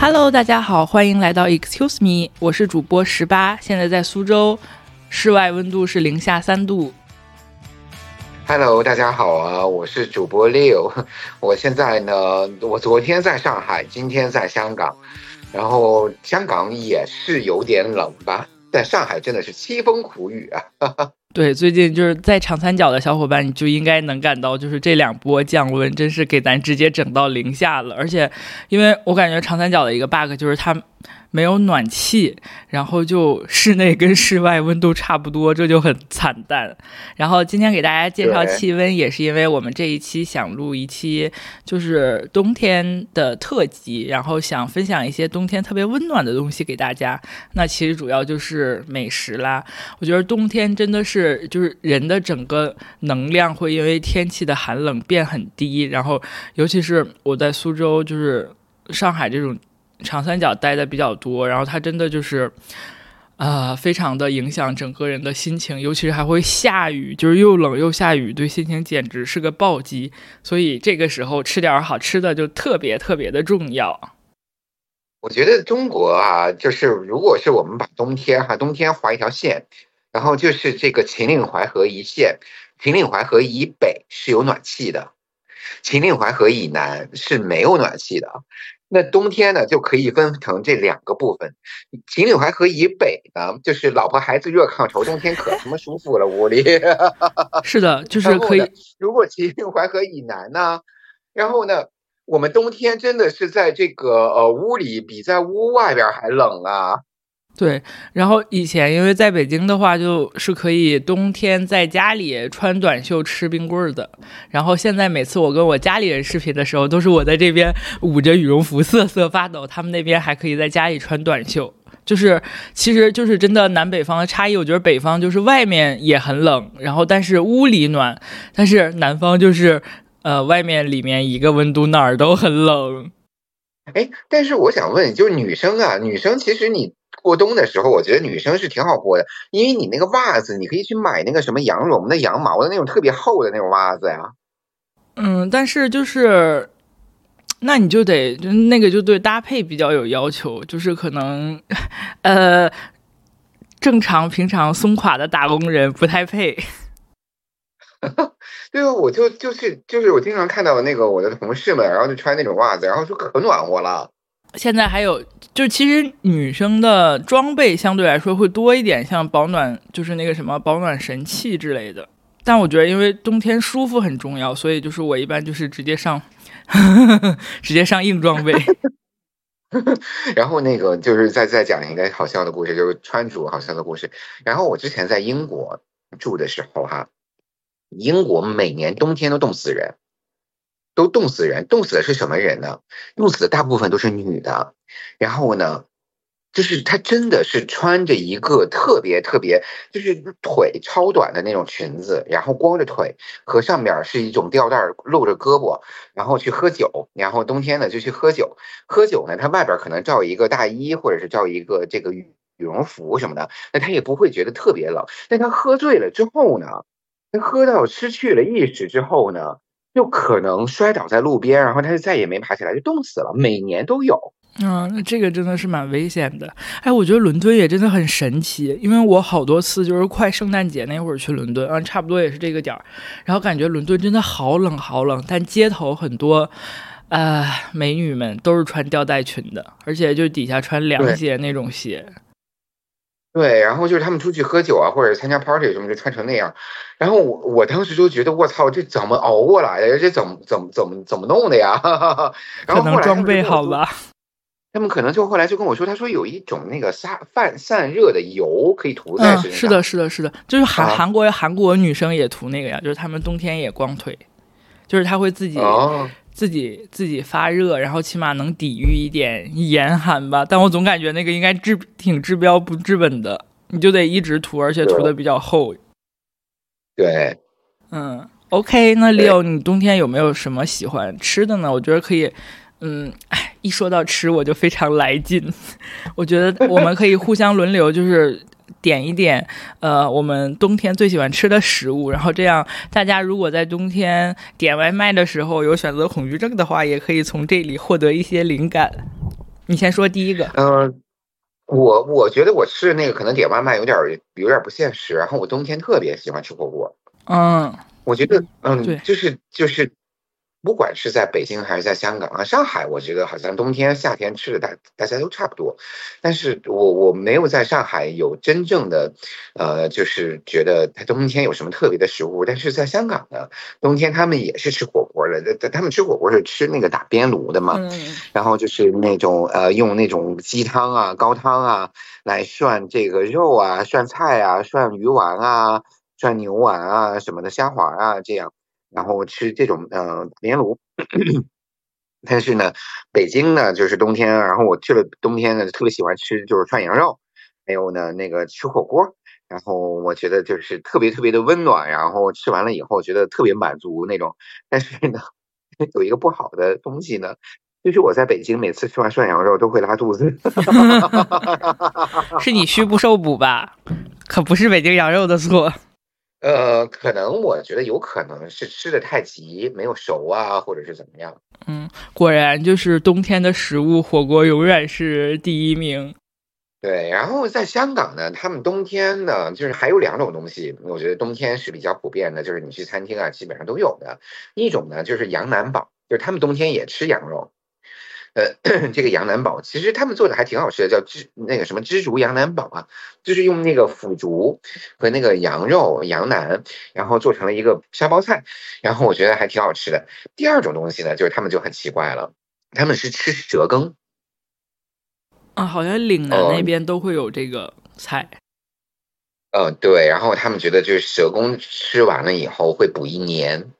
Hello，大家好，欢迎来到 Excuse Me，我是主播十八，现在在苏州，室外温度是零下三度。Hello，大家好啊，我是主播 Leo，我现在呢，我昨天在上海，今天在香港，然后香港也是有点冷吧，但上海真的是凄风苦雨啊。对，最近就是在长三角的小伙伴，你就应该能感到，就是这两波降温，真是给咱直接整到零下了。而且，因为我感觉长三角的一个 bug 就是它。没有暖气，然后就室内跟室外温度差不多，这就很惨淡。然后今天给大家介绍气温，也是因为我们这一期想录一期就是冬天的特辑，然后想分享一些冬天特别温暖的东西给大家。那其实主要就是美食啦。我觉得冬天真的是就是人的整个能量会因为天气的寒冷变很低，然后尤其是我在苏州，就是上海这种。长三角待的比较多，然后它真的就是，啊，非常的影响整个人的心情，尤其是还会下雨，就是又冷又下雨，对心情简直是个暴击。所以这个时候吃点好吃的就特别特别的重要。我觉得中国啊，就是如果是我们把冬天哈，冬天划一条线，然后就是这个秦岭淮河一线，秦岭淮河以北是有暖气的，秦岭淮河以南是没有暖气的。那冬天呢，就可以分成这两个部分。秦岭淮河以北呢，就是老婆孩子热炕头，冬天可他妈舒服了，屋里。是的，就是可以。如果秦岭淮河以南呢，然后呢，我们冬天真的是在这个呃屋里比在屋外边还冷啊。对，然后以前因为在北京的话，就是可以冬天在家里穿短袖吃冰棍儿的。然后现在每次我跟我家里人视频的时候，都是我在这边捂着羽绒服瑟瑟发抖，他们那边还可以在家里穿短袖。就是，其实就是真的南北方的差异。我觉得北方就是外面也很冷，然后但是屋里暖；但是南方就是，呃，外面里面一个温度，哪儿都很冷。哎，但是我想问，就女生啊，女生其实你。过冬的时候，我觉得女生是挺好过的，因为你那个袜子，你可以去买那个什么羊绒的、羊毛的那种特别厚的那种袜子呀。嗯，但是就是，那你就得就那个就对搭配比较有要求，就是可能呃，正常平常松垮的打工人不太配。对啊，我就就是就是我经常看到那个我的同事们，然后就穿那种袜子，然后就可暖和了。现在还有，就其实女生的装备相对来说会多一点，像保暖，就是那个什么保暖神器之类的。但我觉得，因为冬天舒服很重要，所以就是我一般就是直接上，直接上硬装备。然后那个就是再再讲一个好笑的故事，就是穿着好笑的故事。然后我之前在英国住的时候，哈，英国每年冬天都冻死人。都冻死人，冻死的是什么人呢？冻死的大部分都是女的。然后呢，就是她真的是穿着一个特别特别，就是腿超短的那种裙子，然后光着腿，和上面是一种吊带露着胳膊，然后去喝酒。然后冬天呢就去喝酒，喝酒呢，她外边可能罩一个大衣，或者是罩一个这个羽羽绒服什么的，那她也不会觉得特别冷。但她喝醉了之后呢，她喝到失去了意识之后呢？就可能摔倒在路边，然后他就再也没爬起来，就冻死了。每年都有。嗯，那这个真的是蛮危险的。哎，我觉得伦敦也真的很神奇，因为我好多次就是快圣诞节那会儿去伦敦，啊，差不多也是这个点儿，然后感觉伦敦真的好冷好冷，但街头很多，呃，美女们都是穿吊带裙的，而且就底下穿凉鞋那种鞋。对，然后就是他们出去喝酒啊，或者参加 party 什么，就穿成那样。然后我我当时就觉得，我操，这怎么熬过来的？这怎么怎么怎么怎么弄的呀？然后后来装备好了？他们可能就后来就跟我说，他说有一种那个散散散热的油可以涂在身上。是的，是的，是的，就是韩韩国韩国女生也涂那个呀，就是他们冬天也光腿，就是他会自己。自己自己发热，然后起码能抵御一点严寒吧。但我总感觉那个应该治挺治标不治本的，你就得一直涂，而且涂的比较厚。对，嗯，OK，那 Leo，你冬天有没有什么喜欢吃的呢？我觉得可以，嗯，哎，一说到吃我就非常来劲。我觉得我们可以互相轮流，就是点一点，呃，我们冬天最喜欢吃的食物，然后这样大家如果在冬天点外卖的时候有选择恐惧症的话，也可以从这里获得一些灵感。你先说第一个。嗯，我我觉得我吃那个可能点外卖有点有点不现实，然后我冬天特别喜欢吃火锅。嗯，我觉得嗯，对，就是就是。不管是在北京还是在香港啊，上海，我觉得好像冬天、夏天吃的大大家都差不多。但是我我没有在上海有真正的，呃，就是觉得它冬天有什么特别的食物。但是在香港呢，冬天他们也是吃火锅的，他他们吃火锅是吃那个打边炉的嘛，然后就是那种呃用那种鸡汤啊、高汤啊来涮这个肉啊、涮菜啊、涮鱼丸啊、涮牛丸啊什么的虾滑啊这样。然后吃这种呃莲炉，但是呢，北京呢就是冬天，然后我去了冬天呢特别喜欢吃就是涮羊肉，还有呢那个吃火锅，然后我觉得就是特别特别的温暖，然后吃完了以后觉得特别满足那种。但是呢，有一个不好的东西呢，就是我在北京每次吃完涮羊肉都会拉肚子，是你虚不受补吧？可不是北京羊肉的错。呃，可能我觉得有可能是吃的太急，没有熟啊，或者是怎么样。嗯，果然就是冬天的食物，火锅永远是第一名。对，然后在香港呢，他们冬天呢，就是还有两种东西，我觉得冬天是比较普遍的，就是你去餐厅啊，基本上都有的。一种呢，就是羊腩煲，就是他们冬天也吃羊肉。呃，这个羊腩煲其实他们做的还挺好吃的，叫知那个什么知竹羊腩煲啊，就是用那个腐竹和那个羊肉羊腩，然后做成了一个沙包菜，然后我觉得还挺好吃的。第二种东西呢，就是他们就很奇怪了，他们是吃蛇羹啊，好像岭南那边都会有这个菜。嗯，对，然后他们觉得就是蛇羹吃完了以后会补一年。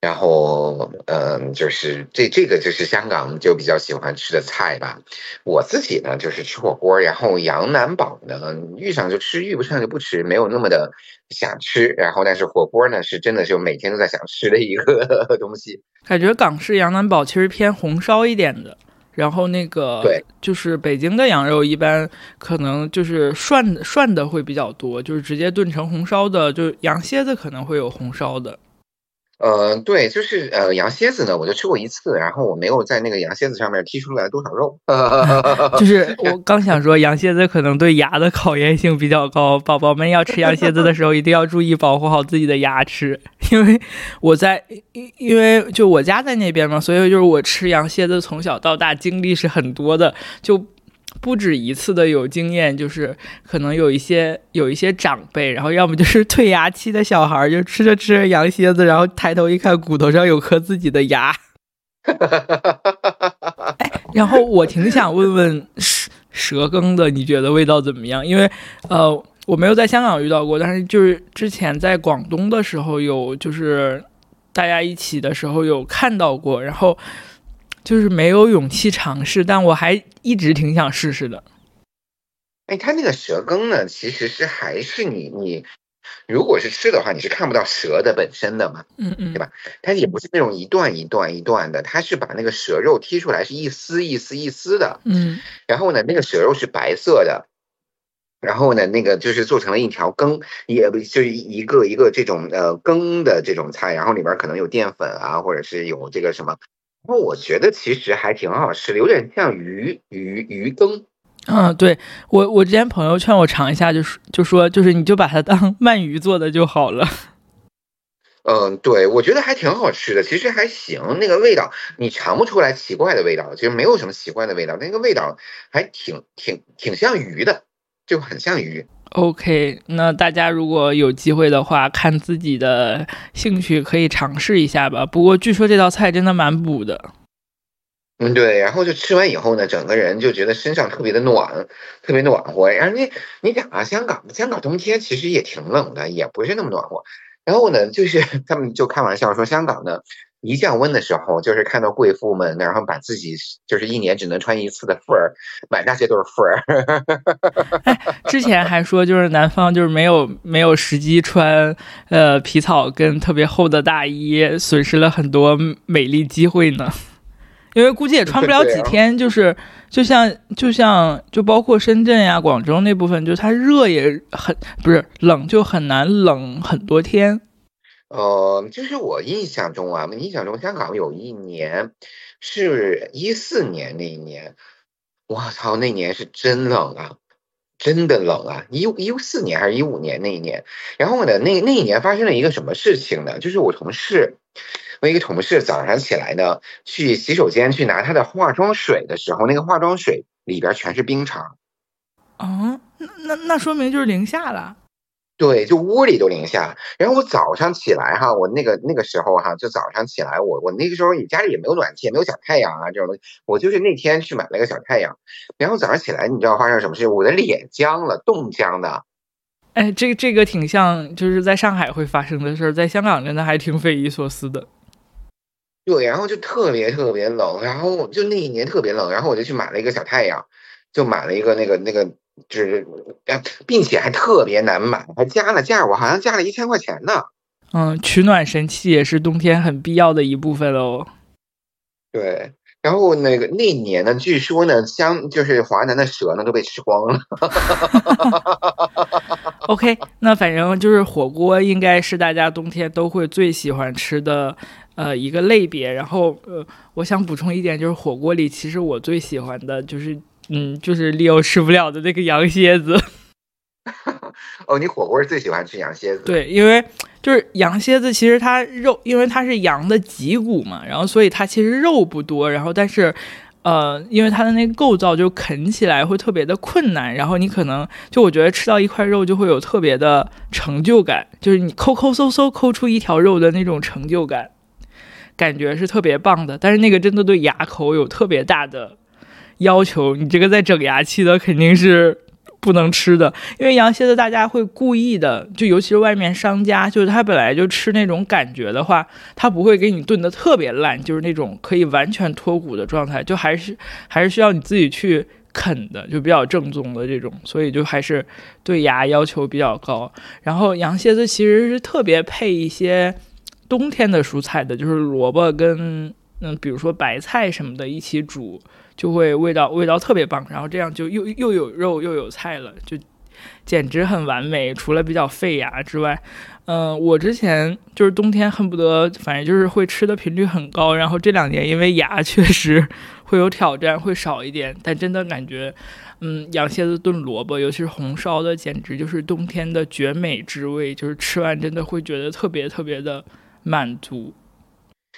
然后，嗯，就是这这个就是香港就比较喜欢吃的菜吧。我自己呢就是吃火锅，然后羊腩煲呢遇上就吃，遇不上就不吃，没有那么的想吃。然后，但是火锅呢是真的就每天都在想吃的一个 东西。感觉港式羊腩煲其实偏红烧一点的，然后那个对，就是北京的羊肉一般可能就是涮涮的会比较多，就是直接炖成红烧的，就羊蝎子可能会有红烧的。呃，对，就是呃，羊蝎子呢，我就吃过一次，然后我没有在那个羊蝎子上面剔出来多少肉。就是我刚想说，羊蝎子可能对牙的考验性比较高，宝宝们要吃羊蝎子的时候，一定要注意保护好自己的牙齿，因为我在，因因为就我家在那边嘛，所以就是我吃羊蝎子从小到大经历是很多的，就。不止一次的有经验，就是可能有一些有一些长辈，然后要么就是退牙期的小孩，就吃着吃着羊蝎子，然后抬头一看，骨头上有颗自己的牙。哎，然后我挺想问问蛇蛇羹的，你觉得味道怎么样？因为呃，我没有在香港遇到过，但是就是之前在广东的时候有，就是大家一起的时候有看到过，然后。就是没有勇气尝试，但我还一直挺想试试的。哎，它那个蛇羹呢，其实是还是你你，如果是吃的话，你是看不到蛇的本身的嘛，嗯嗯，对吧？它也不是那种一段一段一段的，它是把那个蛇肉剔出来，是一丝一丝一丝的，嗯。然后呢，那个蛇肉是白色的，然后呢，那个就是做成了一条羹，也不就是一个一个这种呃羹的这种菜，然后里边可能有淀粉啊，或者是有这个什么。那我觉得其实还挺好吃的，有点像鱼鱼鱼羹。嗯，对我我之前朋友劝我尝一下，就是就说就是你就把它当 鳗鱼做的就好了。嗯，对，我觉得还挺好吃的，其实还行。那个味道你尝不出来奇怪的味道，其实没有什么奇怪的味道，那个味道还挺挺挺像鱼的，就很像鱼。OK，那大家如果有机会的话，看自己的兴趣可以尝试一下吧。不过据说这道菜真的蛮补的。嗯，对。然后就吃完以后呢，整个人就觉得身上特别的暖，特别暖和。然后你你讲啊，香港香港冬天其实也挺冷的，也不是那么暖和。然后呢，就是 他们就开玩笑说，香港呢。一降温的时候，就是看到贵妇们，然后把自己就是一年只能穿一次的富儿，满大街都是富儿。之前还说就是南方就是没有没有时机穿呃皮草跟特别厚的大衣，损失了很多美丽机会呢。因为估计也穿不了几天，就是就像就像就包括深圳呀、广州那部分，就它热也很不是冷，就很难冷很多天。呃，就是我印象中啊，印象中香港有一年是一四年那一年，我操，那年是真冷啊，真的冷啊！一一四年还是一五年那一年，然后呢，那那一年发生了一个什么事情呢？就是我同事。我一个同事早上起来呢，去洗手间去拿他的化妆水的时候，那个化妆水里边全是冰碴。啊，那那那说明就是零下了。对，就屋里都零下。然后我早上起来哈，我那个那个时候哈，就早上起来，我我那个时候家里也没有暖气，也没有小太阳啊这种东西。我就是那天去买了个小太阳，然后早上起来，你知道发生什么事？我的脸僵了，冻僵的。哎，这这个挺像，就是在上海会发生的事儿，在香港真的还挺匪夷所思的。对，然后就特别特别冷，然后就那一年特别冷，然后我就去买了一个小太阳，就买了一个那个那个，就是，并且还特别难买，还加了价，我好像加了一千块钱呢。嗯，取暖神器也是冬天很必要的一部分喽。对，然后那个那年呢，据说呢，香就是华南的蛇呢都被吃光了。OK，那反正就是火锅应该是大家冬天都会最喜欢吃的。呃，一个类别，然后呃，我想补充一点，就是火锅里其实我最喜欢的就是，嗯，就是利欧吃不了的那个羊蝎子。哦，你火锅最喜欢吃羊蝎子？对，因为就是羊蝎子，其实它肉，因为它是羊的脊骨嘛，然后所以它其实肉不多，然后但是，呃，因为它的那个构造就啃起来会特别的困难，然后你可能就我觉得吃到一块肉就会有特别的成就感，就是你抠抠搜搜抠出一条肉的那种成就感。感觉是特别棒的，但是那个真的对牙口有特别大的要求。你这个在整牙期的肯定是不能吃的，因为羊蝎子大家会故意的，就尤其是外面商家，就是他本来就吃那种感觉的话，他不会给你炖的特别烂，就是那种可以完全脱骨的状态，就还是 还是需要你自己去啃的，就比较正宗的这种，所以就还是对牙要求比较高。然后羊蝎子其实是特别配一些。冬天的蔬菜的，就是萝卜跟嗯，比如说白菜什么的一起煮，就会味道味道特别棒。然后这样就又又有肉又有菜了，就简直很完美。除了比较费牙之外，嗯，我之前就是冬天恨不得反正就是会吃的频率很高。然后这两年因为牙确实会有挑战，会少一点。但真的感觉，嗯，羊蝎子炖萝卜，尤其是红烧的，简直就是冬天的绝美之味。就是吃完真的会觉得特别特别的。满足，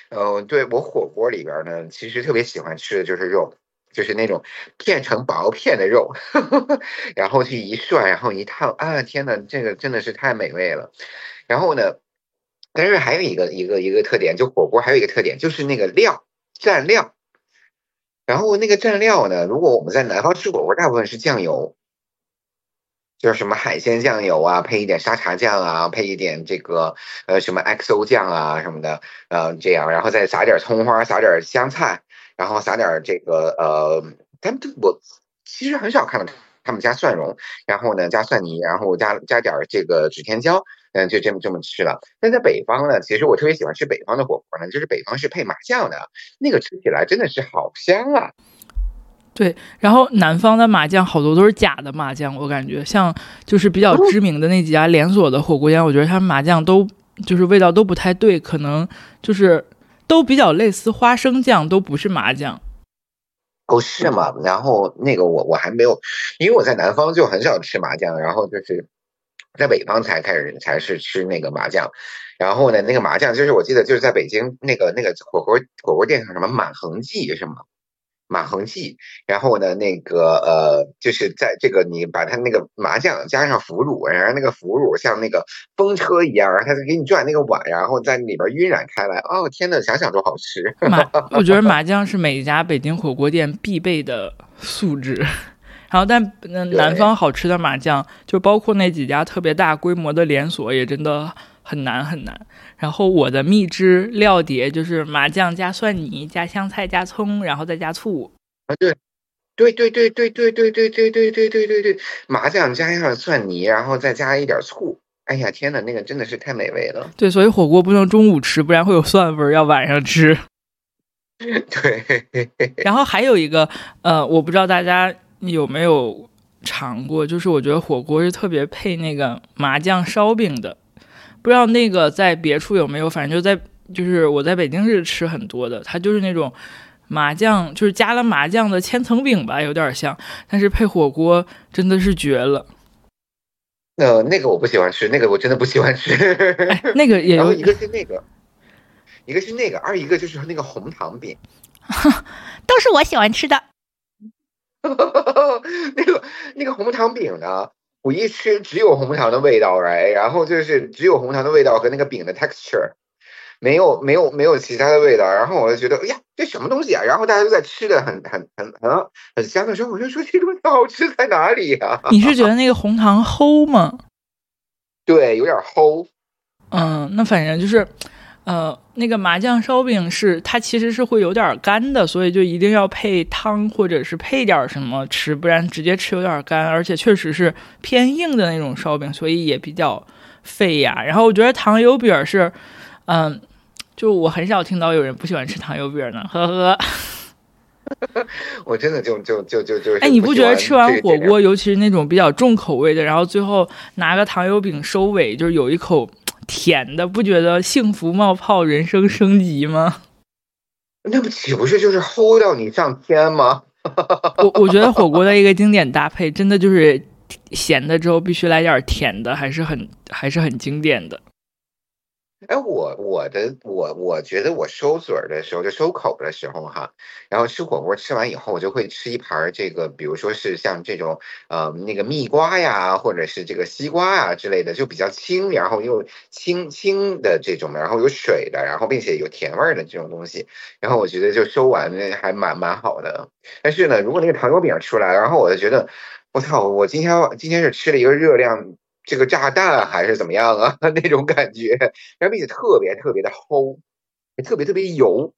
嗯，对我火锅里边呢，其实特别喜欢吃的就是肉，就是那种片成薄片的肉，然后去一涮，然后一烫，啊，天呐，这个真的是太美味了。然后呢，但是还有一个一个一个特点，就火锅还有一个特点就是那个料蘸料，然后那个蘸料呢，如果我们在南方吃火锅，大部分是酱油。就是什么海鲜酱油啊，配一点沙茶酱啊，配一点这个呃什么 XO 酱啊什么的，呃这样，然后再撒点葱花，撒点香菜，然后撒点这个呃，他们我其实很少看到他们加蒜蓉，然后呢加蒜泥，然后加加点这个指天椒，嗯，就这么这么吃了。但在北方呢，其实我特别喜欢吃北方的火锅呢，就是北方是配麻酱的，那个吃起来真的是好香啊。对，然后南方的麻酱好多都是假的麻酱，我感觉像就是比较知名的那几家连锁的火锅店，我觉得他们麻酱都就是味道都不太对，可能就是都比较类似花生酱，都不是麻酱。哦，是吗？然后那个我我还没有，因为我在南方就很少吃麻酱，然后就是在北方才开始才是吃那个麻酱。然后呢，那个麻酱就是我记得就是在北京那个那个火锅火锅店上什么满恒记是吗？马恒记，然后呢，那个呃，就是在这个你把它那个麻酱加上腐乳，然后那个腐乳像那个风车一样，然后它给你转那个碗，然后在里边晕染开来。哦，天呐，想想都好吃。麻，我觉得麻酱是每一家北京火锅店必备的素质。然后，但南方好吃的麻酱，就包括那几家特别大规模的连锁，也真的很难很难。然后我的秘制料碟就是麻酱加蒜泥加香菜加葱，然后再加醋。啊，对，对对对对对对对对对对对对对，麻酱加上蒜泥，然后再加一点醋。哎呀，天哪，那个真的是太美味了。对，所以火锅不能中午吃，不然会有蒜味儿，要晚上吃。对。然后还有一个，呃，我不知道大家有没有尝过，就是我觉得火锅是特别配那个麻酱烧饼的，不知道那个在别处有没有，反正就在就是我在北京是吃很多的，它就是那种麻酱，就是加了麻酱的千层饼吧，有点像，但是配火锅真的是绝了。呃，那个我不喜欢吃，那个我真的不喜欢吃。那个也 有一个是那个，一个是那个，二一个就是那个红糖饼，都是我喜欢吃的。那个那个红糖饼呢，我一吃只有红糖的味道来，然后就是只有红糖的味道和那个饼的 texture。没有没有没有其他的味道，然后我就觉得，哎呀，这什么东西啊？然后大家都在吃的很很很很很香的时候，我就说这东西好吃在哪里呀？你是觉得那个红糖齁吗？对，有点齁。嗯，那反正就是，呃，那个麻酱烧饼是它其实是会有点干的，所以就一定要配汤或者是配点什么吃，不然直接吃有点干，而且确实是偏硬的那种烧饼，所以也比较费牙。然后我觉得糖油饼是，嗯。就我很少听到有人不喜欢吃糖油饼呢，呵呵。我真的就就就就就哎，你不觉得吃完火锅，尤其是那种比较重口味的，然后最后拿个糖油饼收尾，就是有一口甜的，不觉得幸福冒泡，人生升级吗？那不岂不是就是齁到你上天吗？我我觉得火锅的一个经典搭配，真的就是咸的之后必须来点甜的，还是很还是很经典的。哎，我我的我我觉得我收嘴儿的时候，就收口的时候哈，然后吃火锅吃完以后，我就会吃一盘这个，比如说是像这种呃那个蜜瓜呀，或者是这个西瓜啊之类的，就比较清，然后又清清的这种，然后有水的，然后并且有甜味儿的这种东西，然后我觉得就收完还蛮蛮好的。但是呢，如果那个糖油饼出来，然后我就觉得我操，我今天今天是吃了一个热量。这个炸弹还是怎么样啊？那种感觉，然后并且特别特别的齁，特别特别油。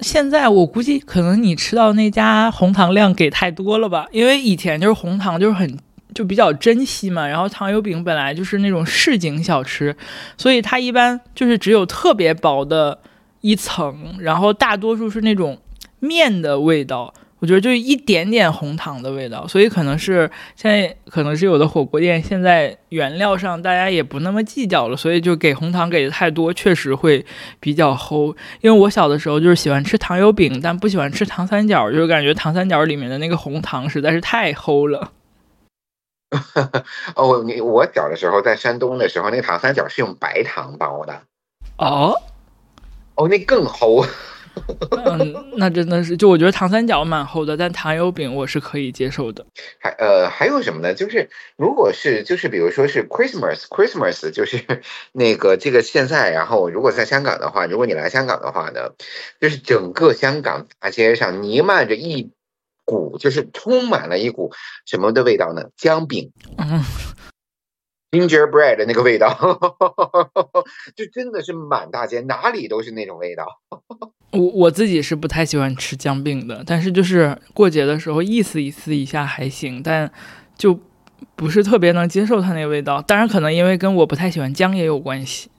现在我估计可能你吃到那家红糖量给太多了吧？因为以前就是红糖就是很就比较珍惜嘛，然后糖油饼本来就是那种市井小吃，所以它一般就是只有特别薄的一层，然后大多数是那种面的味道。我觉得就一点点红糖的味道，所以可能是现在可能是有的火锅店现在原料上大家也不那么计较了，所以就给红糖给的太多，确实会比较齁。因为我小的时候就是喜欢吃糖油饼，但不喜欢吃糖三角，就是感觉糖三角里面的那个红糖实在是太齁了。哦，你我小的时候在山东的时候，那个糖三角是用白糖包的。哦，哦，那更齁。嗯，那真的是，就我觉得糖三角蛮厚的，但糖油饼我是可以接受的。还呃还有什么呢？就是如果是就是比如说是 Christmas Christmas，就是 那个这个现在，然后如果在香港的话，如果你来香港的话呢，就是整个香港大街上弥漫着一股，就是充满了一股什么的味道呢？姜饼。嗯。Gingerbread 的那个味道，就真的是满大街哪里都是那种味道。我我自己是不太喜欢吃姜饼的，但是就是过节的时候意思意思一下还行，但就不是特别能接受它那个味道。当然，可能因为跟我不太喜欢姜也有关系。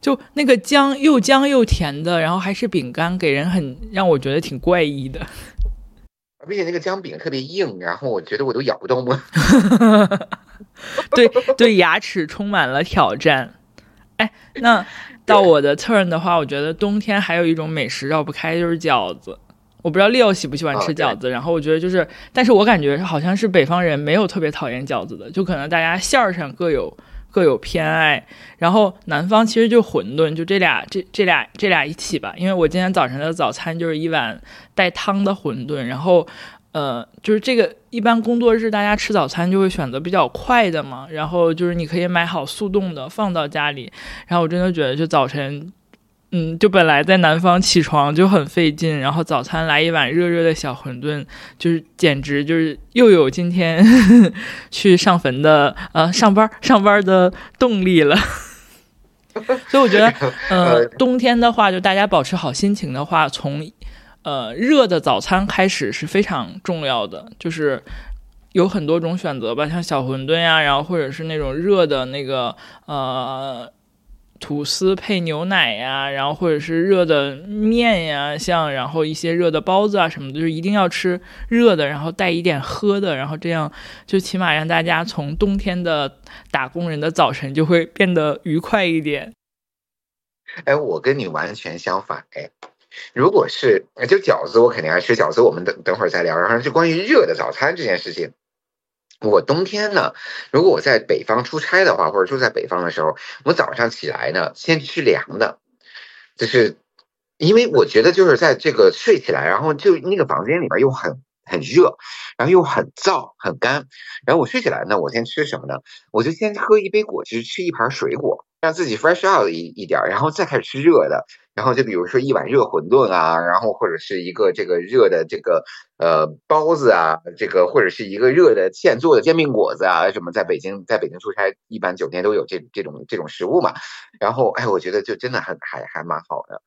就那个姜又姜又甜的，然后还是饼干，给人很让我觉得挺怪异的。而且那个姜饼特别硬，然后我觉得我都咬不动了。对对，牙齿充满了挑战。哎，那 到我的 turn 的话，我觉得冬天还有一种美食绕不开，就是饺子。我不知道 Leo 喜不喜欢吃饺子，然后我觉得就是，但是我感觉好像是北方人没有特别讨厌饺子的，就可能大家馅儿上各有各有偏爱。然后南方其实就馄饨，就这俩这这俩这俩一起吧。因为我今天早晨的早餐就是一碗带汤的馄饨，然后。呃，就是这个，一般工作日大家吃早餐就会选择比较快的嘛，然后就是你可以买好速冻的放到家里，然后我真的觉得就早晨，嗯，就本来在南方起床就很费劲，然后早餐来一碗热热的小馄饨，就是简直就是又有今天 去上坟的呃上班上班的动力了，所以我觉得，呃，冬天的话，就大家保持好心情的话，从。呃，热的早餐开始是非常重要的，就是有很多种选择吧，像小馄饨呀，然后或者是那种热的那个呃吐司配牛奶呀，然后或者是热的面呀，像然后一些热的包子啊什么的，就是一定要吃热的，然后带一点喝的，然后这样就起码让大家从冬天的打工人的早晨就会变得愉快一点。哎，我跟你完全相反哎，如果是就饺子，我肯定爱吃饺子，我们等等会儿再聊。然后就关于热的早餐这件事情，我冬天呢，如果我在北方出差的话，或者住在北方的时候，我早上起来呢，先吃凉的，就是因为我觉得就是在这个睡起来，然后就那个房间里边又很很热，然后又很燥很干，然后我睡起来呢，我先吃什么呢？我就先喝一杯果汁，吃一盘水果。让自己 fresh out 一一点，然后再开始吃热的，然后就比如说一碗热馄饨啊，然后或者是一个这个热的这个呃包子啊，这个或者是一个热的现做的煎饼果子啊，什么在北京在北京出差，一般酒店都有这这种这种食物嘛。然后哎，我觉得就真的很还还蛮好的。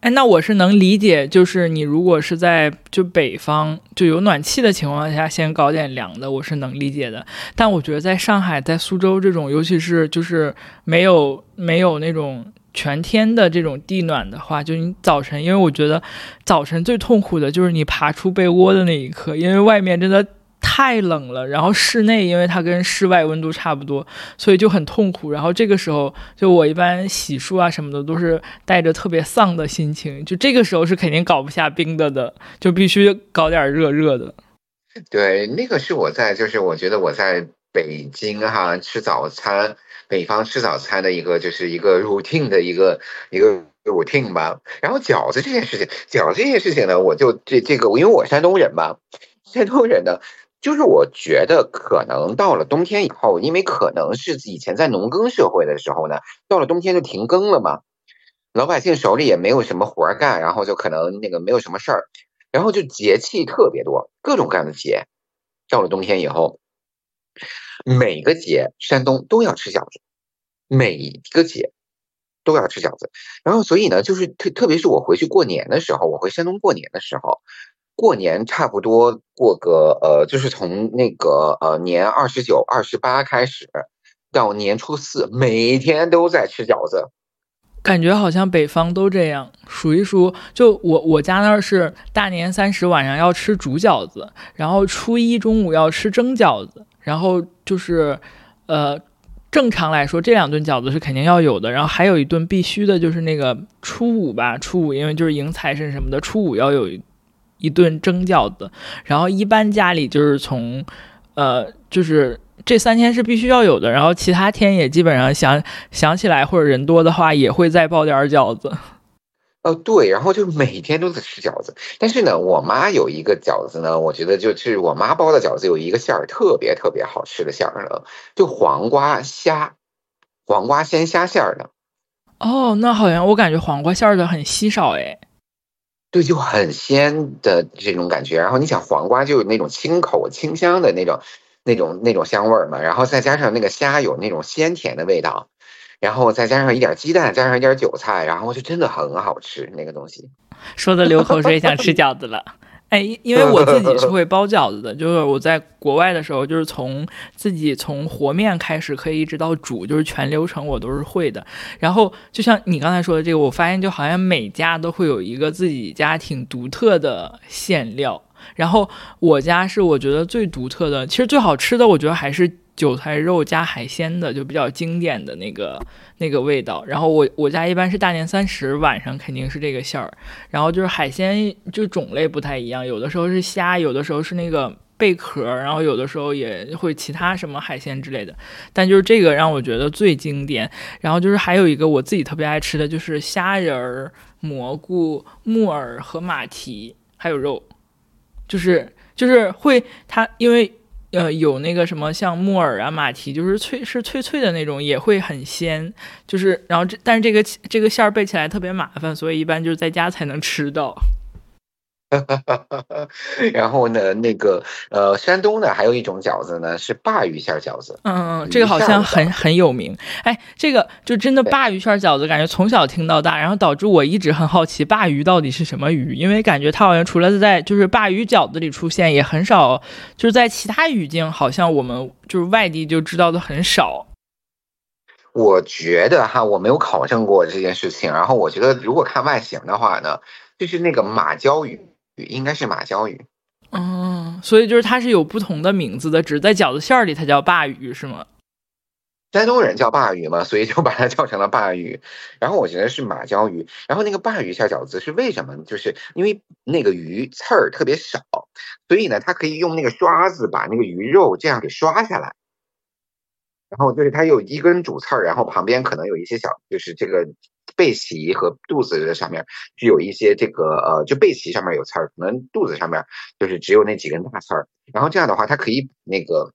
哎，那我是能理解，就是你如果是在就北方就有暖气的情况下，先搞点凉的，我是能理解的。但我觉得在上海、在苏州这种，尤其是就是没有没有那种全天的这种地暖的话，就你早晨，因为我觉得早晨最痛苦的就是你爬出被窝的那一刻，因为外面真的。太冷了，然后室内因为它跟室外温度差不多，所以就很痛苦。然后这个时候，就我一般洗漱啊什么的都是带着特别丧的心情。就这个时候是肯定搞不下冰的的，就必须搞点热热的。对，那个是我在，就是我觉得我在北京哈吃早餐，北方吃早餐的一个就是一个 routine 的一个一个 routine 吧。然后饺子这件事情，饺子这件事情呢，我就这这个，因为我山东人嘛，山东人呢。就是我觉得可能到了冬天以后，因为可能是以前在农耕社会的时候呢，到了冬天就停耕了嘛，老百姓手里也没有什么活干，然后就可能那个没有什么事儿，然后就节气特别多，各种各样的节。到了冬天以后，每个节山东都要吃饺子，每一个节都要吃饺子。然后所以呢，就是特特别是我回去过年的时候，我回山东过年的时候。过年差不多过个呃，就是从那个呃年二十九、二十八开始，到年初四，每天都在吃饺子。感觉好像北方都这样。数一数，就我我家那儿是大年三十晚上要吃煮饺子，然后初一中午要吃蒸饺子，然后就是呃正常来说这两顿饺子是肯定要有的，然后还有一顿必须的就是那个初五吧，初五因为就是迎财神什么的，初五要有。一顿蒸饺子，然后一般家里就是从，呃，就是这三天是必须要有的，然后其他天也基本上想想起来或者人多的话也会再包点饺子。哦，对，然后就每天都在吃饺子，但是呢，我妈有一个饺子呢，我觉得就是我妈包的饺子有一个馅儿特别特别好吃的馅儿呢，就黄瓜虾，黄瓜鲜虾馅儿的。哦，那好像我感觉黄瓜馅儿的很稀少哎。对，就很鲜的这种感觉。然后你想，黄瓜就有那种清口清香的那种、那种、那种香味儿嘛。然后再加上那个虾有那种鲜甜的味道，然后再加上一点鸡蛋，加上一点韭菜，然后就真的很好吃那个东西。说的流口水，想吃饺子了。哎，因为我自己是会包饺子的，就是我在国外的时候，就是从自己从和面开始，可以一直到煮，就是全流程我都是会的。然后就像你刚才说的这个，我发现就好像每家都会有一个自己家挺独特的馅料。然后我家是我觉得最独特的，其实最好吃的，我觉得还是。韭菜肉加海鲜的就比较经典的那个那个味道，然后我我家一般是大年三十晚上肯定是这个馅儿，然后就是海鲜就种类不太一样，有的时候是虾，有的时候是那个贝壳，然后有的时候也会其他什么海鲜之类的，但就是这个让我觉得最经典。然后就是还有一个我自己特别爱吃的就是虾仁、蘑菇、木耳和马蹄，还有肉，就是就是会它因为。呃，有那个什么像木耳啊、马蹄，就是脆是脆脆的那种，也会很鲜。就是，然后这但是这个这个馅儿备起来特别麻烦，所以一般就是在家才能吃到。然后呢，那个呃，山东呢还有一种饺子呢，是鲅鱼馅饺子。嗯嗯，这个好像很很有名。哎，这个就真的鲅鱼馅饺子，感觉从小听到大，然后导致我一直很好奇鲅鱼到底是什么鱼，因为感觉它好像除了在就是鲅鱼饺子里出现，也很少就是在其他语境，好像我们就是外地就知道的很少。我觉得哈，我没有考证过这件事情。然后我觉得，如果看外形的话呢，就是那个马鲛鱼，应该是马鲛鱼。嗯，所以就是它是有不同的名字的，只是在饺子馅儿里它叫鲅鱼，是吗？山东人叫鲅鱼嘛，所以就把它叫成了鲅鱼。然后我觉得是马鲛鱼。然后那个鲅鱼馅饺子是为什么？就是因为那个鱼刺儿特别少，所以呢，它可以用那个刷子把那个鱼肉这样给刷下来。然后就是它有一根主刺儿，然后旁边可能有一些小，就是这个背鳍和肚子的上面是有一些这个呃，就背鳍上面有刺儿，可能肚子上面就是只有那几根大刺儿。然后这样的话，它可以那个。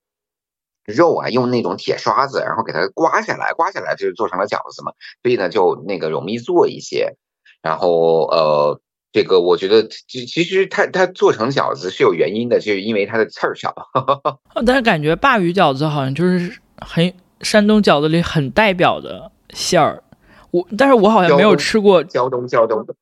肉啊，用那种铁刷子，然后给它刮下来，刮下来就是做成了饺子嘛。所以呢，就那个容易做一些。然后呃，这个我觉得其其实它它做成饺子是有原因的，就是因为它的刺儿少。但是感觉鲅鱼饺子好像就是很山东饺子里很代表的馅儿。我但是我好像没有吃过胶东胶东的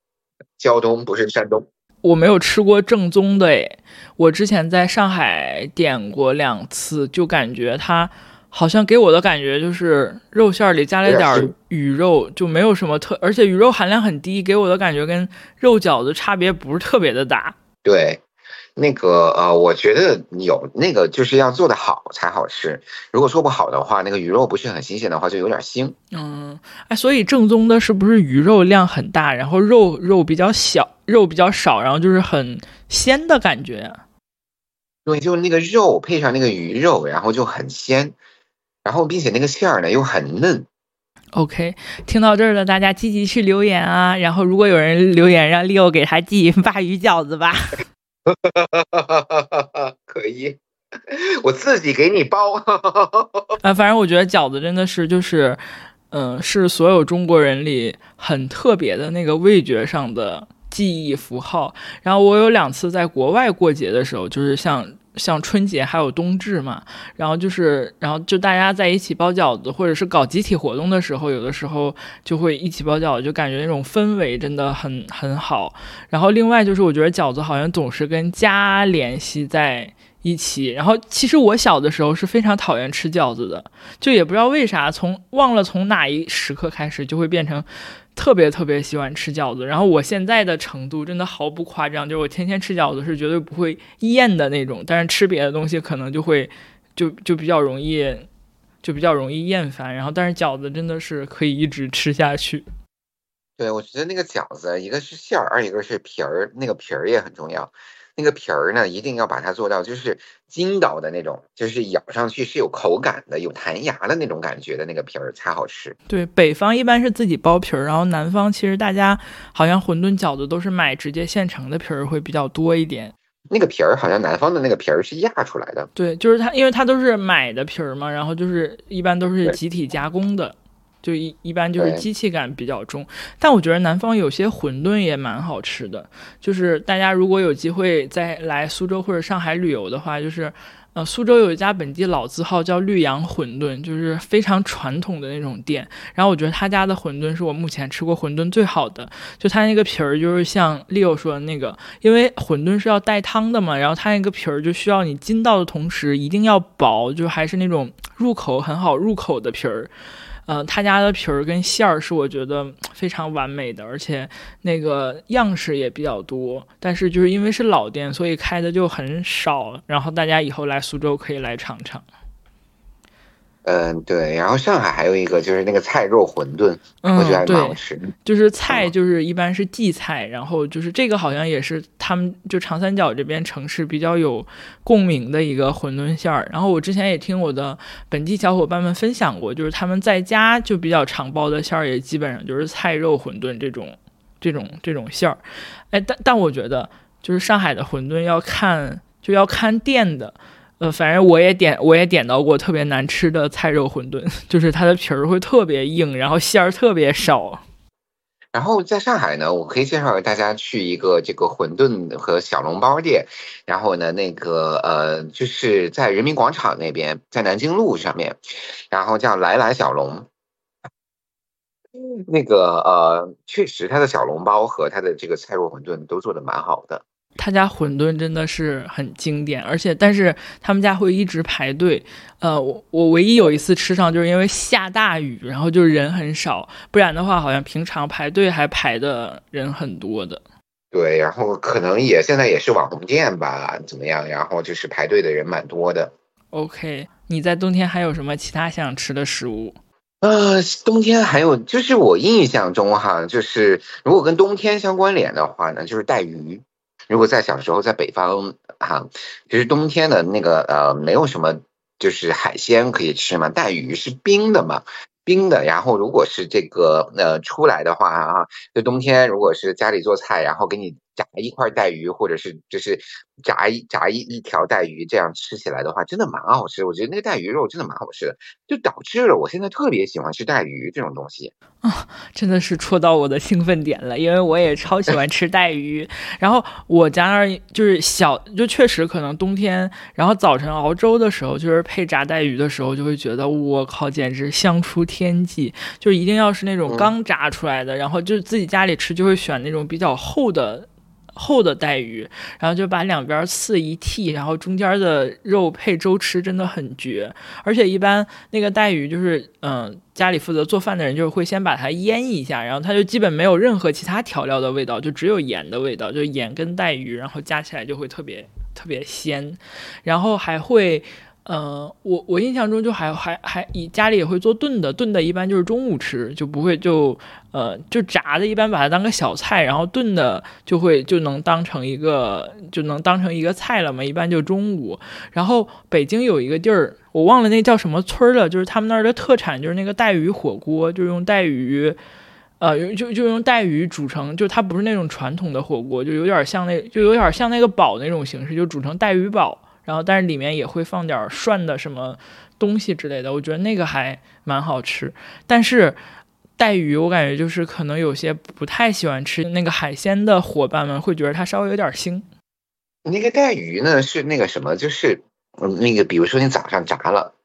胶东不是山东。我没有吃过正宗的诶，我之前在上海点过两次，就感觉它好像给我的感觉就是肉馅儿里加了点鱼肉，就没有什么特，而且鱼肉含量很低，给我的感觉跟肉饺子差别不是特别的大。对。那个呃，我觉得有那个就是要做的好才好吃。如果做不好的话，那个鱼肉不是很新鲜的话，就有点腥。嗯，哎，所以正宗的是不是鱼肉量很大，然后肉肉比较小，肉比较少，然后就是很鲜的感觉？对，就是那个肉配上那个鱼肉，然后就很鲜，然后并且那个馅儿呢又很嫩。OK，听到这儿的大家积极去留言啊，然后如果有人留言让 Leo 给他寄 鲅鱼饺子吧。哈！可以，我自己给你包。啊，反正我觉得饺子真的是就是，嗯，是所有中国人里很特别的那个味觉上的记忆符号。然后我有两次在国外过节的时候，就是像。像春节还有冬至嘛，然后就是，然后就大家在一起包饺子，或者是搞集体活动的时候，有的时候就会一起包饺子，就感觉那种氛围真的很很好。然后另外就是，我觉得饺子好像总是跟家联系在一起。然后其实我小的时候是非常讨厌吃饺子的，就也不知道为啥，从忘了从哪一时刻开始就会变成。特别特别喜欢吃饺子，然后我现在的程度真的毫不夸张，就是我天天吃饺子是绝对不会厌的那种，但是吃别的东西可能就会就就比较容易就比较容易厌烦，然后但是饺子真的是可以一直吃下去。对，我觉得那个饺子一个是馅儿，二一个是皮儿，那个皮儿也很重要。那个皮儿呢，一定要把它做到就是筋道的那种，就是咬上去是有口感的、有弹牙的那种感觉的那个皮儿才好吃。对，北方一般是自己剥皮儿，然后南方其实大家好像馄饨饺子都是买直接现成的皮儿会比较多一点。那个皮儿好像南方的那个皮儿是压出来的。对，就是它，因为它都是买的皮儿嘛，然后就是一般都是集体加工的。就一一般就是机器感比较重，但我觉得南方有些馄饨也蛮好吃的。就是大家如果有机会再来苏州或者上海旅游的话，就是呃苏州有一家本地老字号叫绿杨馄饨，就是非常传统的那种店。然后我觉得他家的馄饨是我目前吃过馄饨最好的，就他那个皮儿就是像 Leo 说的那个，因为馄饨是要带汤的嘛，然后他那个皮儿就需要你筋道的同时一定要薄，就还是那种入口很好入口的皮儿。嗯，他家的皮儿跟馅儿是我觉得非常完美的，而且那个样式也比较多。但是就是因为是老店，所以开的就很少。然后大家以后来苏州可以来尝尝。嗯，对，然后上海还有一个就是那个菜肉馄饨，我觉得还蛮好吃。就是菜，就是一般是荠菜，然后就是这个好像也是他们就长三角这边城市比较有共鸣的一个馄饨馅儿。然后我之前也听我的本地小伙伴们分享过，就是他们在家就比较常包的馅儿，也基本上就是菜肉馄饨这种这种这种馅儿。哎，但但我觉得就是上海的馄饨要看就要看店的。呃，反正我也点，我也点到过特别难吃的菜肉馄饨，就是它的皮儿会特别硬，然后馅儿特别少。然后在上海呢，我可以介绍给大家去一个这个馄饨和小笼包店。然后呢，那个呃，就是在人民广场那边，在南京路上面，然后叫来来小笼。那个呃，确实它的小笼包和它的这个菜肉馄饨都做的蛮好的。他家馄饨真的是很经典，而且但是他们家会一直排队。呃，我我唯一有一次吃上，就是因为下大雨，然后就是人很少，不然的话好像平常排队还排的人很多的。对，然后可能也现在也是网红店吧，怎么样？然后就是排队的人蛮多的。OK，你在冬天还有什么其他想吃的食物？呃，冬天还有就是我印象中哈，就是如果跟冬天相关联的话呢，就是带鱼。如果在小时候在北方哈，其实冬天的那个呃没有什么就是海鲜可以吃嘛，带鱼是冰的嘛。冰的，然后如果是这个呃出来的话啊，就冬天如果是家里做菜，然后给你炸一块带鱼，或者是就是炸一炸一一条带鱼，这样吃起来的话，真的蛮好吃。我觉得那个带鱼肉真的蛮好吃的，就导致了我现在特别喜欢吃带鱼这种东西啊，真的是戳到我的兴奋点了，因为我也超喜欢吃带鱼。然后我家那儿就是小，就确实可能冬天，然后早晨熬粥的时候，就是配炸带鱼的时候，就会觉得我靠，简直香出天际。就一定要是那种刚炸出来的，然后就自己家里吃就会选那种比较厚的。厚的带鱼，然后就把两边刺一剔，然后中间的肉配粥吃，真的很绝。而且一般那个带鱼就是，嗯，家里负责做饭的人就是会先把它腌一下，然后它就基本没有任何其他调料的味道，就只有盐的味道，就盐跟带鱼，然后加起来就会特别特别鲜，然后还会。呃，我我印象中就还还还以家里也会做炖的，炖的一般就是中午吃，就不会就呃就炸的，一般把它当个小菜，然后炖的就会就能当成一个就能当成一个菜了嘛，一般就中午。然后北京有一个地儿，我忘了那叫什么村了，就是他们那儿的特产就是那个带鱼火锅，就用带鱼，呃，就就用带鱼煮成，就它不是那种传统的火锅，就有点像那就有点像那个煲那种形式，就煮成带鱼煲。然后，但是里面也会放点涮的什么东西之类的，我觉得那个还蛮好吃。但是带鱼，我感觉就是可能有些不太喜欢吃那个海鲜的伙伴们会觉得它稍微有点腥。那个带鱼呢是那个什么，就是那个比如说你早上炸了，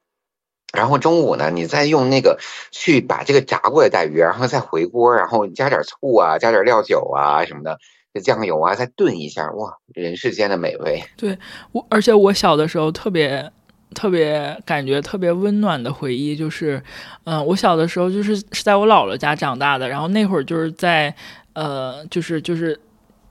然后中午呢你再用那个去把这个炸过的带鱼，然后再回锅，然后加点醋啊，加点料酒啊什么的。这酱油啊，再炖一下，哇，人世间的美味。对我，而且我小的时候特别特别感觉特别温暖的回忆，就是，嗯，我小的时候就是是在我姥姥家长大的，然后那会儿就是在，呃，就是就是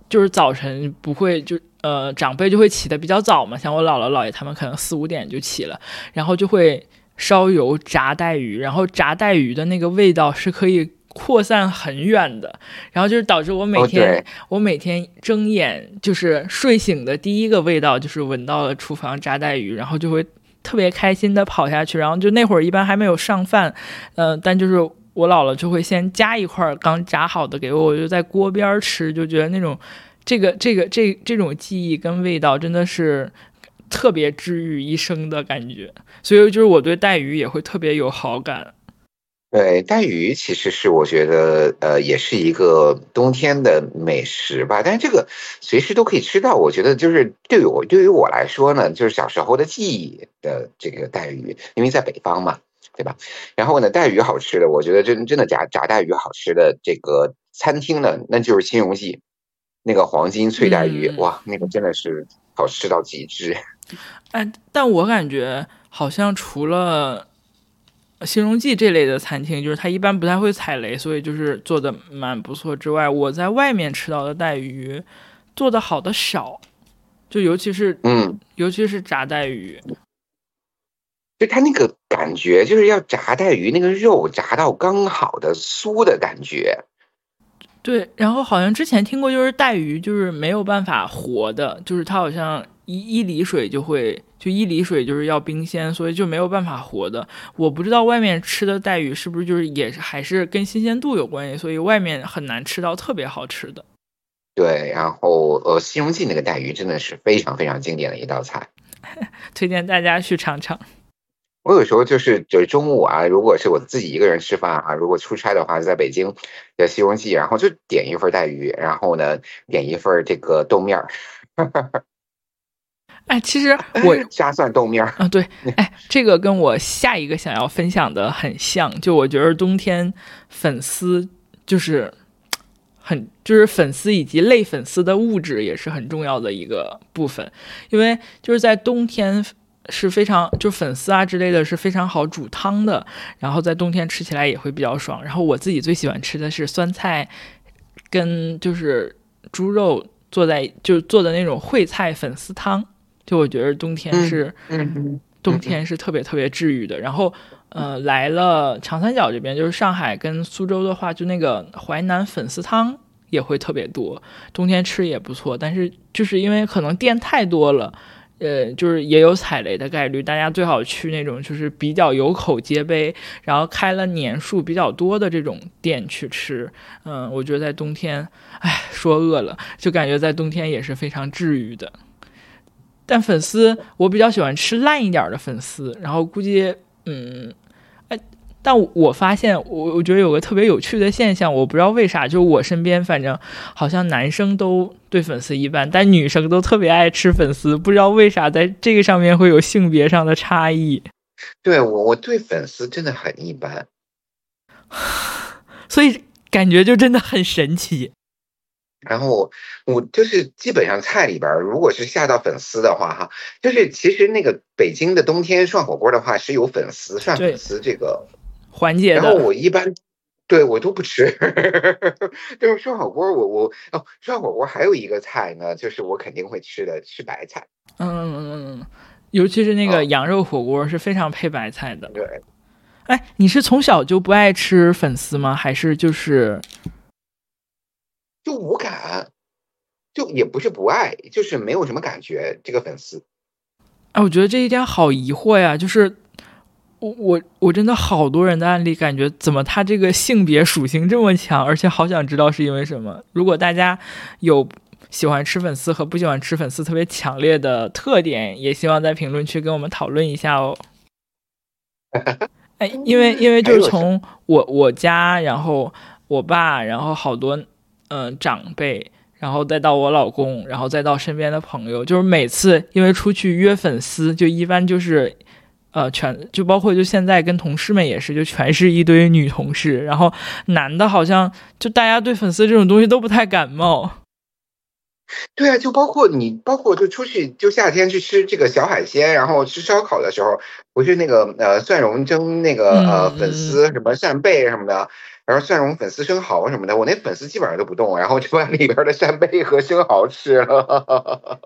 就是早晨不会就呃长辈就会起的比较早嘛，像我姥姥姥爷他们可能四五点就起了，然后就会烧油炸带鱼，然后炸带鱼的那个味道是可以。扩散很远的，然后就是导致我每天我每天睁眼就是睡醒的第一个味道就是闻到了厨房炸带鱼，然后就会特别开心的跑下去，然后就那会儿一般还没有上饭，嗯，但就是我姥姥就会先夹一块刚炸好的给我，我就在锅边吃，就觉得那种这个这个这这种记忆跟味道真的是特别治愈一生的感觉，所以就是我对带鱼也会特别有好感。对，带鱼其实是我觉得，呃，也是一个冬天的美食吧。但是这个随时都可以吃到，我觉得就是对我对于我来说呢，就是小时候的记忆的这个带鱼，因为在北方嘛，对吧？然后呢，带鱼好吃的，我觉得真真的炸炸带鱼好吃的这个餐厅呢，那就是新荣记那个黄金脆带鱼，哇，那个真的是好吃到极致。哎，但我感觉好像除了。新荣记这类的餐厅，就是它一般不太会踩雷，所以就是做的蛮不错。之外，我在外面吃到的带鱼做的好的少，就尤其是嗯，尤其是炸带鱼，就它那个感觉就是要炸带鱼，那个肉炸到刚好的酥的感觉。对，然后好像之前听过，就是带鱼就是没有办法活的，就是它好像一一离水就会。就一离水就是要冰鲜，所以就没有办法活的。我不知道外面吃的带鱼是不是就是也是还是跟新鲜度有关系，所以外面很难吃到特别好吃的。对，然后呃，西荣记那个带鱼真的是非常非常经典的一道菜，推荐大家去尝尝。我有时候就是就是中午啊，如果是我自己一个人吃饭啊，如果出差的话，在北京的西荣记，然后就点一份带鱼，然后呢点一份这个豆面儿。哎，其实 我加蒜豆面儿。啊，对，哎，这个跟我下一个想要分享的很像，就我觉得冬天粉丝就是很就是粉丝以及类粉丝的物质也是很重要的一个部分，因为就是在冬天是非常就粉丝啊之类的是非常好煮汤的，然后在冬天吃起来也会比较爽。然后我自己最喜欢吃的是酸菜跟就是猪肉做在就做的那种烩菜粉丝汤，就我觉得冬天是冬天是特别特别治愈的。然后。呃，来了长三角这边，就是上海跟苏州的话，就那个淮南粉丝汤也会特别多，冬天吃也不错。但是就是因为可能店太多了，呃，就是也有踩雷的概率，大家最好去那种就是比较有口皆碑，然后开了年数比较多的这种店去吃。嗯，我觉得在冬天，哎，说饿了，就感觉在冬天也是非常治愈的。但粉丝，我比较喜欢吃烂一点的粉丝，然后估计。嗯，哎，但我发现，我我觉得有个特别有趣的现象，我不知道为啥，就我身边，反正好像男生都对粉丝一般，但女生都特别爱吃粉丝，不知道为啥，在这个上面会有性别上的差异。对我，我对粉丝真的很一般，所以感觉就真的很神奇。然后我就是基本上菜里边，如果是下到粉丝的话，哈，就是其实那个北京的冬天涮火锅的话是有粉丝涮粉丝这个环节的。然后我一般对我都不吃，就是涮火锅，我我哦，涮火锅还有一个菜呢，就是我肯定会吃的是白菜。嗯嗯嗯嗯，尤其是那个羊肉火锅是非常配白菜的。对，哎，你是从小就不爱吃粉丝吗？还是就是？就无感，就也不是不爱，就是没有什么感觉。这个粉丝，哎，我觉得这一点好疑惑呀。就是我我我真的好多人的案例，感觉怎么他这个性别属性这么强，而且好想知道是因为什么。如果大家有喜欢吃粉丝和不喜欢吃粉丝特别强烈的特点，也希望在评论区跟我们讨论一下哦。哎，因为因为就是从我我家，然后我爸，然后好多。嗯，长辈，然后再到我老公，然后再到身边的朋友，就是每次因为出去约粉丝，就一般就是，呃，全就包括就现在跟同事们也是，就全是一堆女同事，然后男的好像就大家对粉丝这种东西都不太感冒。对啊，就包括你，包括就出去就夏天去吃这个小海鲜，然后吃烧烤的时候，不是那个呃蒜蓉蒸那个呃粉丝什么扇贝什么的。然后蒜蓉粉丝生蚝什么的，我那粉丝基本上都不动，然后就把里边的扇贝和生蚝吃了。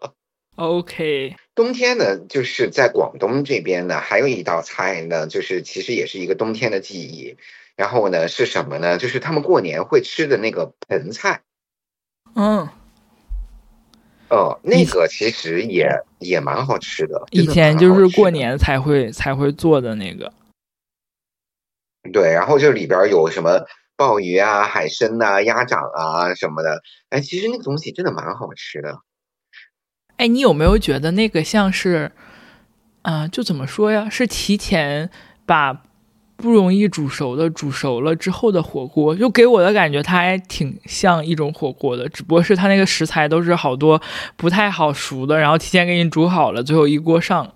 OK，冬天呢，就是在广东这边呢，还有一道菜呢，就是其实也是一个冬天的记忆。然后呢，是什么呢？就是他们过年会吃的那个盆菜。嗯，哦，那个其实也也蛮好吃的。以前就是过年才会才会做的那个。对，然后就里边有什么鲍鱼啊、海参呐、鸭掌啊什么的，哎，其实那个东西真的蛮好吃的。哎，你有没有觉得那个像是，啊，就怎么说呀？是提前把不容易煮熟的煮熟了之后的火锅，就给我的感觉，它还挺像一种火锅的，只不过是它那个食材都是好多不太好熟的，然后提前给你煮好了，最后一锅上。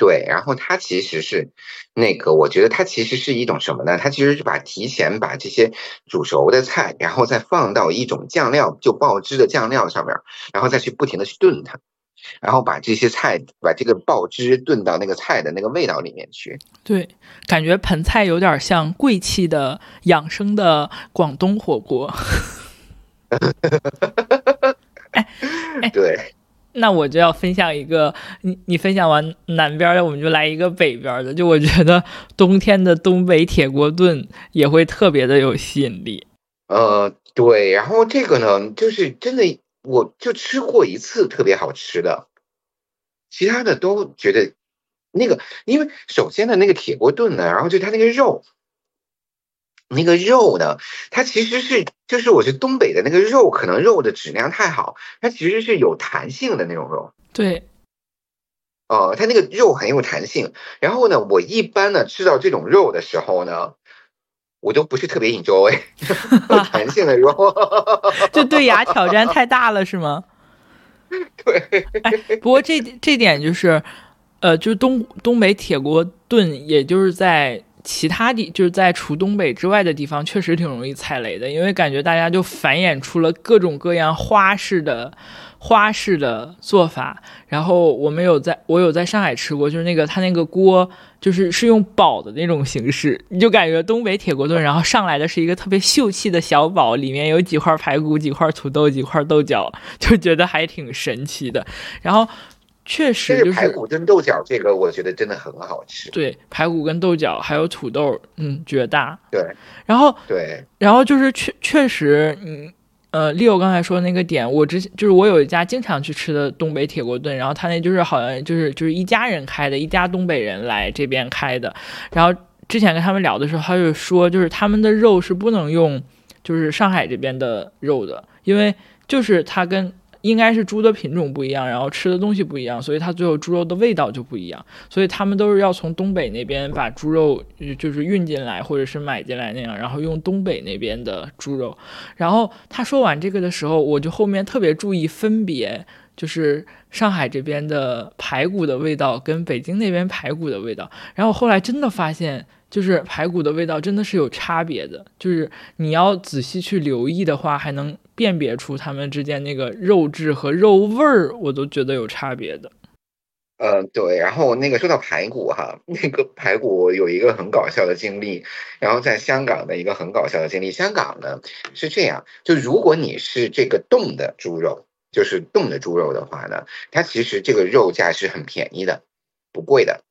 对，然后它其实是那个，我觉得它其实是一种什么呢？它其实是把提前把这些煮熟的菜，然后再放到一种酱料，就爆汁的酱料上面，然后再去不停的去炖它，然后把这些菜，把这个爆汁炖到那个菜的那个味道里面去。对，感觉盆菜有点像贵气的养生的广东火锅。哎 哎，对。那我就要分享一个，你你分享完南边的，我们就来一个北边的。就我觉得冬天的东北铁锅炖也会特别的有吸引力。呃，对，然后这个呢，就是真的，我就吃过一次特别好吃的，其他的都觉得那个，因为首先的那个铁锅炖呢，然后就它那个肉。那个肉呢，它其实是就是我觉得东北的那个肉，可能肉的质量太好，它其实是有弹性的那种肉。对，哦，它那个肉很有弹性。然后呢，我一般呢吃到这种肉的时候呢，我都不是特别 enjoy 弹性的肉，就对牙挑战太大了，是吗？对。哎，不过这这点就是，呃，就是东东北铁锅炖，也就是在。其他地就是在除东北之外的地方，确实挺容易踩雷的，因为感觉大家就繁衍出了各种各样花式的花式的做法。然后我们有在，我有在上海吃过，就是那个他那个锅，就是是用煲的那种形式，你就感觉东北铁锅炖，然后上来的是一个特别秀气的小煲，里面有几块排骨、几块土豆、几块豆角，就觉得还挺神奇的。然后。确实，就是排骨炖豆角，这个我觉得真的很好吃。对，排骨跟豆角还有土豆，嗯，绝大。对，然后对，然后就是确确实，嗯呃，Leo 刚才说的那个点，我之前就是我有一家经常去吃的东北铁锅炖，然后他那就是好像就是就是一家人开的，一家东北人来这边开的。然后之前跟他们聊的时候，他就说，就是他们的肉是不能用，就是上海这边的肉的，因为就是他跟。应该是猪的品种不一样，然后吃的东西不一样，所以它最后猪肉的味道就不一样。所以他们都是要从东北那边把猪肉就是运进来，或者是买进来那样，然后用东北那边的猪肉。然后他说完这个的时候，我就后面特别注意分别，就是上海这边的排骨的味道跟北京那边排骨的味道。然后后来真的发现。就是排骨的味道真的是有差别的，就是你要仔细去留意的话，还能辨别出它们之间那个肉质和肉味儿，我都觉得有差别的。嗯，对。然后那个说到排骨哈，那个排骨有一个很搞笑的经历，然后在香港的一个很搞笑的经历。香港呢是这样，就如果你是这个冻的猪肉，就是冻的猪肉的话呢，它其实这个肉价是很便宜的，不贵的。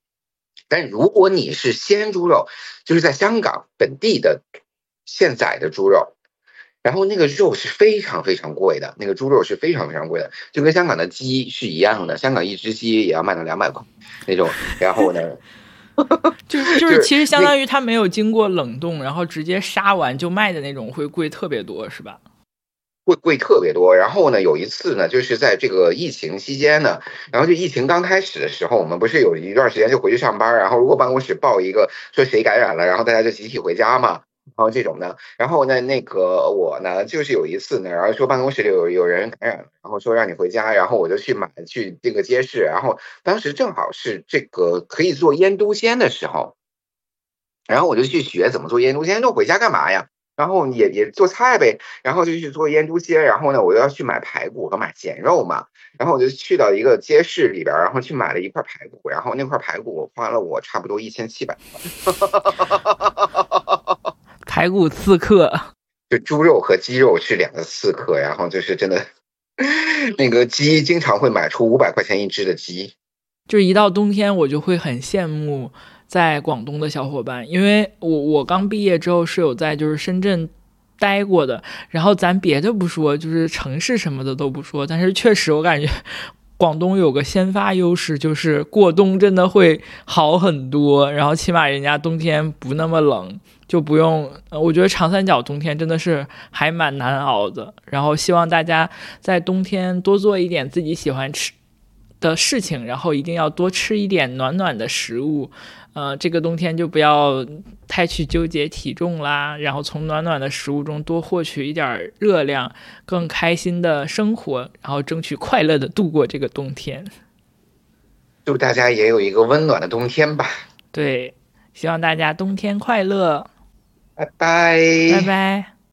但如果你是鲜猪肉，就是在香港本地的现宰的猪肉，然后那个肉是非常非常贵的，那个猪肉是非常非常贵的，就跟香港的鸡是一样的，香港一只鸡也要卖到两百块那种。然后呢，就是就是其实相当于它没有经过冷冻，然后直接杀完就卖的那种，会贵特别多，是吧？贵贵特别多，然后呢，有一次呢，就是在这个疫情期间呢，然后就疫情刚开始的时候，我们不是有一段时间就回去上班，然后如果办公室报一个说谁感染了，然后大家就集体回家嘛，然后这种的，然后呢，那个我呢，就是有一次呢，然后说办公室里有有人感染，然后说让你回家，然后我就去买去这个街市，然后当时正好是这个可以做腌笃鲜的时候，然后我就去学怎么做腌笃鲜，那回家干嘛呀？然后也也做菜呗，然后就去做腌笃鲜，然后呢，我又要去买排骨和买咸肉嘛，然后我就去到一个街市里边，然后去买了一块排骨，然后那块排骨我花了我差不多一千七百 排骨刺客，就猪肉和鸡肉是两个刺客，然后就是真的，那个鸡经常会买出五百块钱一只的鸡，就一到冬天我就会很羡慕。在广东的小伙伴，因为我我刚毕业之后是有在就是深圳待过的，然后咱别的不说，就是城市什么的都不说，但是确实我感觉 广东有个先发优势，就是过冬真的会好很多，然后起码人家冬天不那么冷，就不用。我觉得长三角冬天真的是还蛮难熬的，然后希望大家在冬天多做一点自己喜欢吃的事情，然后一定要多吃一点暖暖的食物。呃，这个冬天就不要太去纠结体重啦，然后从暖暖的食物中多获取一点热量，更开心的生活，然后争取快乐的度过这个冬天。祝大家也有一个温暖的冬天吧。对，希望大家冬天快乐。拜拜。拜拜。